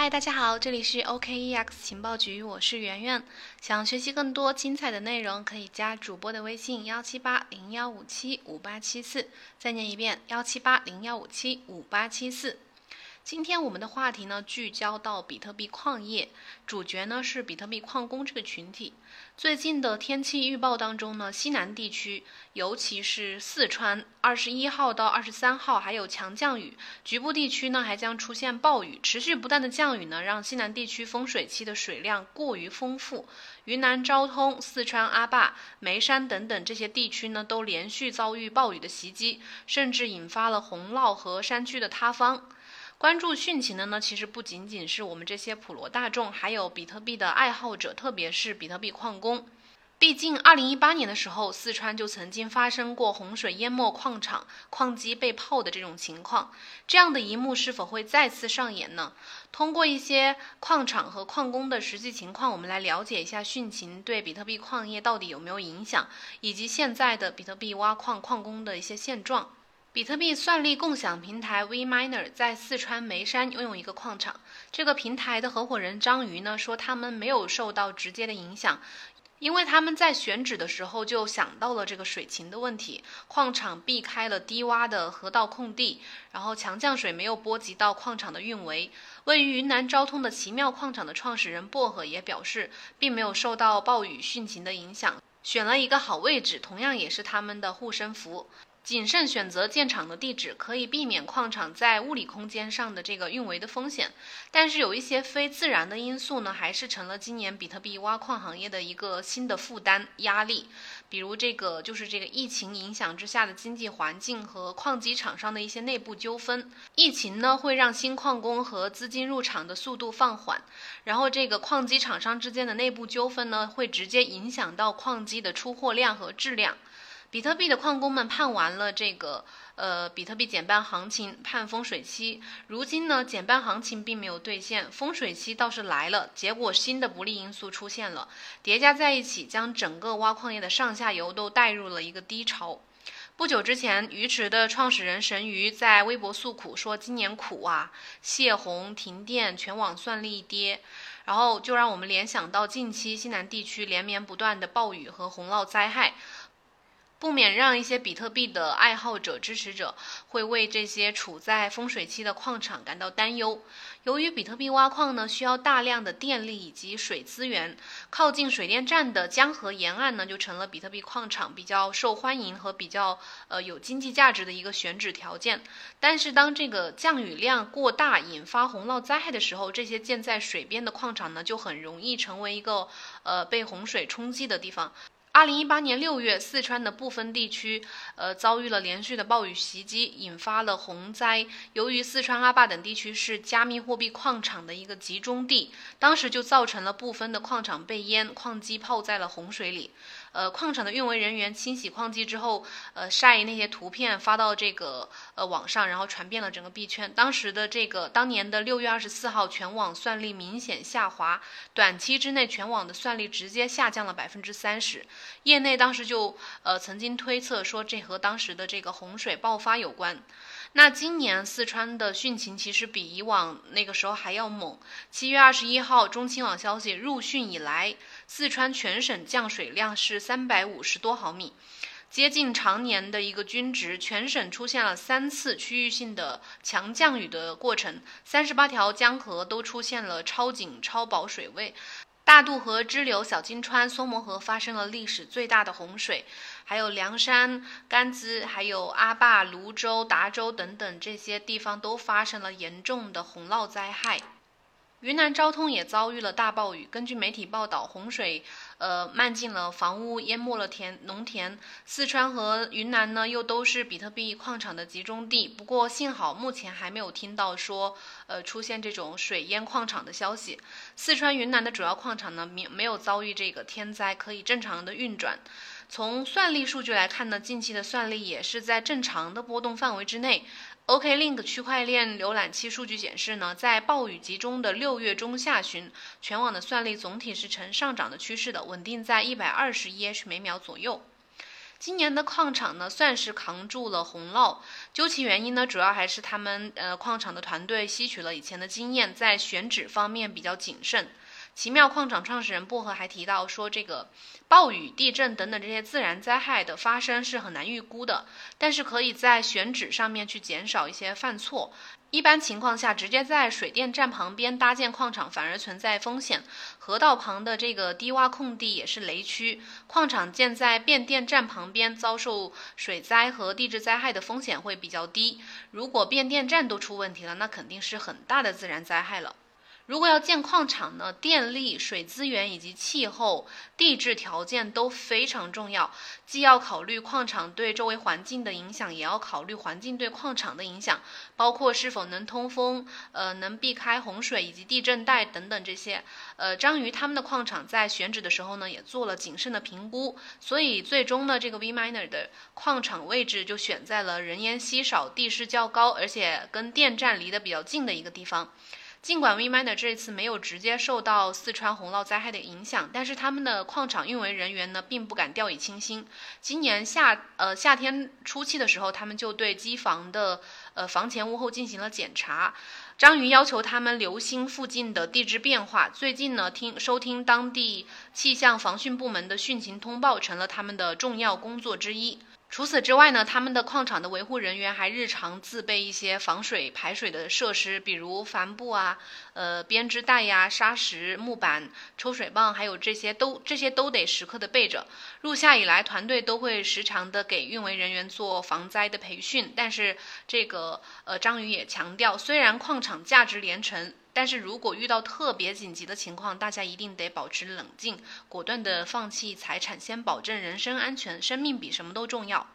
嗨，大家好，这里是 OKEX 情报局，我是圆圆。想学习更多精彩的内容，可以加主播的微信幺七八零幺五七五八七四。再念一遍幺七八零幺五七五八七四。今天我们的话题呢，聚焦到比特币矿业，主角呢是比特币矿工这个群体。最近的天气预报当中呢，西南地区，尤其是四川，二十一号到二十三号还有强降雨，局部地区呢还将出现暴雨，持续不断的降雨呢，让西南地区丰水期的水量过于丰富。云南昭通、四川阿坝、眉山等等这些地区呢，都连续遭遇暴雨的袭击，甚至引发了洪涝和山区的塌方。关注汛情的呢，其实不仅仅是我们这些普罗大众，还有比特币的爱好者，特别是比特币矿工。毕竟，二零一八年的时候，四川就曾经发生过洪水淹没矿场、矿机被泡的这种情况。这样的一幕是否会再次上演呢？通过一些矿场和矿工的实际情况，我们来了解一下汛情对比特币矿业到底有没有影响，以及现在的比特币挖矿矿工的一些现状。比特币算力共享平台 VMiner 在四川眉山拥有一个矿场。这个平台的合伙人张瑜呢说，他们没有受到直接的影响，因为他们在选址的时候就想到了这个水情的问题。矿场避开了低洼的河道空地，然后强降水没有波及到矿场的运维。位于云南昭通的奇妙矿场的创始人薄荷也表示，并没有受到暴雨汛情的影响，选了一个好位置，同样也是他们的护身符。谨慎选择建厂的地址，可以避免矿场在物理空间上的这个运维的风险。但是有一些非自然的因素呢，还是成了今年比特币挖矿行业的一个新的负担压力。比如这个就是这个疫情影响之下的经济环境和矿机厂商的一些内部纠纷。疫情呢会让新矿工和资金入场的速度放缓，然后这个矿机厂商之间的内部纠纷呢会直接影响到矿机的出货量和质量。比特币的矿工们盼完了这个呃比特币减半行情，盼风水期。如今呢，减半行情并没有兑现，风水期倒是来了。结果新的不利因素出现了，叠加在一起，将整个挖矿业的上下游都带入了一个低潮。不久之前，鱼池的创始人神鱼在微博诉苦说：“今年苦啊，泄洪、停电，全网算力跌。”然后就让我们联想到近期西南地区连绵不断的暴雨和洪涝灾害。不免让一些比特币的爱好者、支持者会为这些处在风水期的矿场感到担忧。由于比特币挖矿呢需要大量的电力以及水资源，靠近水电站的江河沿岸呢就成了比特币矿场比较受欢迎和比较呃有经济价值的一个选址条件。但是当这个降雨量过大，引发洪涝灾害的时候，这些建在水边的矿场呢就很容易成为一个呃被洪水冲击的地方。二零一八年六月，四川的部分地区，呃，遭遇了连续的暴雨袭击，引发了洪灾。由于四川阿坝等地区是加密货币矿场的一个集中地，当时就造成了部分的矿场被淹，矿机泡在了洪水里。呃，矿场的运维人员清洗矿机之后，呃，晒那些图片发到这个呃网上，然后传遍了整个币圈。当时的这个当年的六月二十四号，全网算力明显下滑，短期之内全网的算力直接下降了百分之三十。业内当时就呃曾经推测说，这和当时的这个洪水爆发有关。那今年四川的汛情其实比以往那个时候还要猛。七月二十一号，中青网消息，入汛以来，四川全省降水量是三百五十多毫米，接近常年的一个均值。全省出现了三次区域性的强降雨的过程，三十八条江河都出现了超警超保水位。大渡河支流小金川、松磨河发生了历史最大的洪水，还有凉山、甘孜、还有阿坝、泸州、达州等等这些地方都发生了严重的洪涝灾害。云南昭通也遭遇了大暴雨。根据媒体报道，洪水呃漫进了房屋，淹没了田农田。四川和云南呢，又都是比特币矿场的集中地。不过幸好目前还没有听到说呃出现这种水淹矿场的消息。四川、云南的主要矿场呢，没没有遭遇这个天灾，可以正常的运转。从算力数据来看呢，近期的算力也是在正常的波动范围之内。OKLink 区块链浏览器数据显示呢，在暴雨集中的六月中下旬，全网的算力总体是呈上涨的趋势的，稳定在一百二十 EH 每秒左右。今年的矿场呢，算是扛住了洪涝。究其原因呢，主要还是他们呃矿场的团队吸取了以前的经验，在选址方面比较谨慎。奇妙矿场创始人薄荷还提到说，这个暴雨、地震等等这些自然灾害的发生是很难预估的，但是可以在选址上面去减少一些犯错。一般情况下，直接在水电站旁边搭建矿场反而存在风险。河道旁的这个低洼空地也是雷区，矿场建在变电站旁边，遭受水灾和地质灾害的风险会比较低。如果变电站都出问题了，那肯定是很大的自然灾害了。如果要建矿场呢，电力、水资源以及气候、地质条件都非常重要，既要考虑矿场对周围环境的影响，也要考虑环境对矿场的影响，包括是否能通风，呃，能避开洪水以及地震带等等这些。呃，章鱼他们的矿场在选址的时候呢，也做了谨慎的评估，所以最终呢，这个 V Miner 的矿场位置就选在了人烟稀少、地势较高，而且跟电站离得比较近的一个地方。尽管 VMiner 这次没有直接受到四川洪涝灾害的影响，但是他们的矿场运维人员呢，并不敢掉以轻心。今年夏呃夏天初期的时候，他们就对机房的呃房前屋后进行了检查。章鱼要求他们留心附近的地质变化。最近呢，听收听当地气象防汛部门的汛情通报，成了他们的重要工作之一。除此之外呢，他们的矿场的维护人员还日常自备一些防水排水的设施，比如帆布啊、呃编织袋呀、砂石、木板、抽水泵，还有这些都这些都得时刻的备着。入夏以来，团队都会时常的给运维人员做防灾的培训。但是这个呃章鱼也强调，虽然矿场价值连城。但是如果遇到特别紧急的情况，大家一定得保持冷静，果断的放弃财产，先保证人身安全，生命比什么都重要。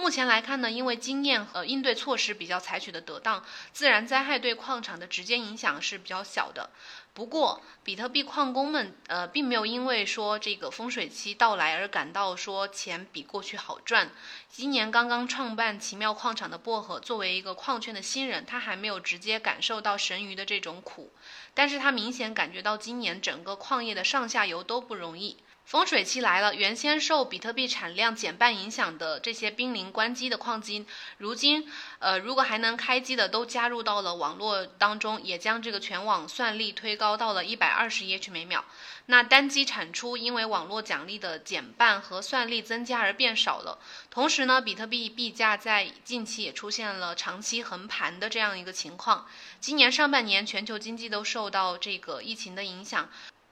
目前来看呢，因为经验和应对措施比较采取的得当，自然灾害对矿场的直接影响是比较小的。不过，比特币矿工们呃，并没有因为说这个风水期到来而感到说钱比过去好赚。今年刚刚创办奇妙矿场的薄荷，作为一个矿圈的新人，他还没有直接感受到神鱼的这种苦，但是他明显感觉到今年整个矿业的上下游都不容易。风水期来了，原先受比特币产量减半影响的这些濒临关机的矿机，如今，呃，如果还能开机的都加入到了网络当中，也将这个全网算力推高到了一百二十 EH 每秒。那单机产出因为网络奖励的减半和算力增加而变少了。同时呢，比特币币价在近期也出现了长期横盘的这样一个情况。今年上半年全球经济都受到这个疫情的影响。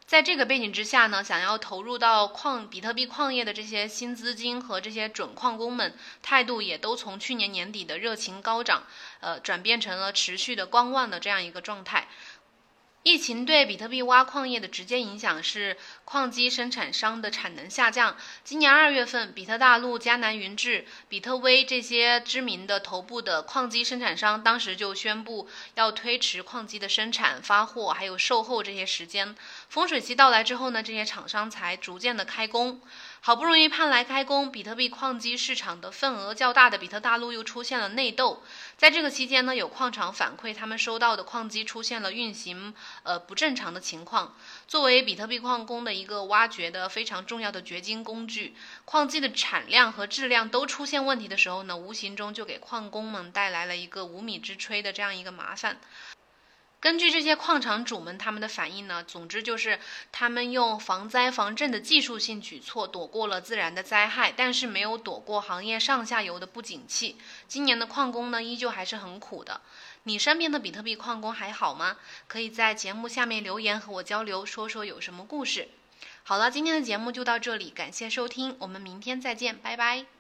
在这个背景之下呢，想要投入到矿比特币矿业的这些新资金和这些准矿工们，态度也都从去年年底的热情高涨，呃，转变成了持续的观望的这样一个状态。疫情对比特币挖矿业的直接影响是矿机生产商的产能下降。今年二月份，比特大陆、迦南云智、比特威这些知名的头部的矿机生产商，当时就宣布要推迟矿机的生产、发货还有售后这些时间。风水期到来之后呢，这些厂商才逐渐的开工。好不容易盼来开工，比特币矿机市场的份额较大的比特大陆又出现了内斗。在这个期间呢，有矿场反馈，他们收到的矿机出现了运行呃不正常的情况。作为比特币矿工的一个挖掘的非常重要的掘金工具，矿机的产量和质量都出现问题的时候呢，无形中就给矿工们带来了一个无米之炊的这样一个麻烦。根据这些矿场主们他们的反应呢，总之就是他们用防灾防震的技术性举措躲过了自然的灾害，但是没有躲过行业上下游的不景气。今年的矿工呢，依旧还是很苦的。你身边的比特币矿工还好吗？可以在节目下面留言和我交流，说说有什么故事。好了，今天的节目就到这里，感谢收听，我们明天再见，拜拜。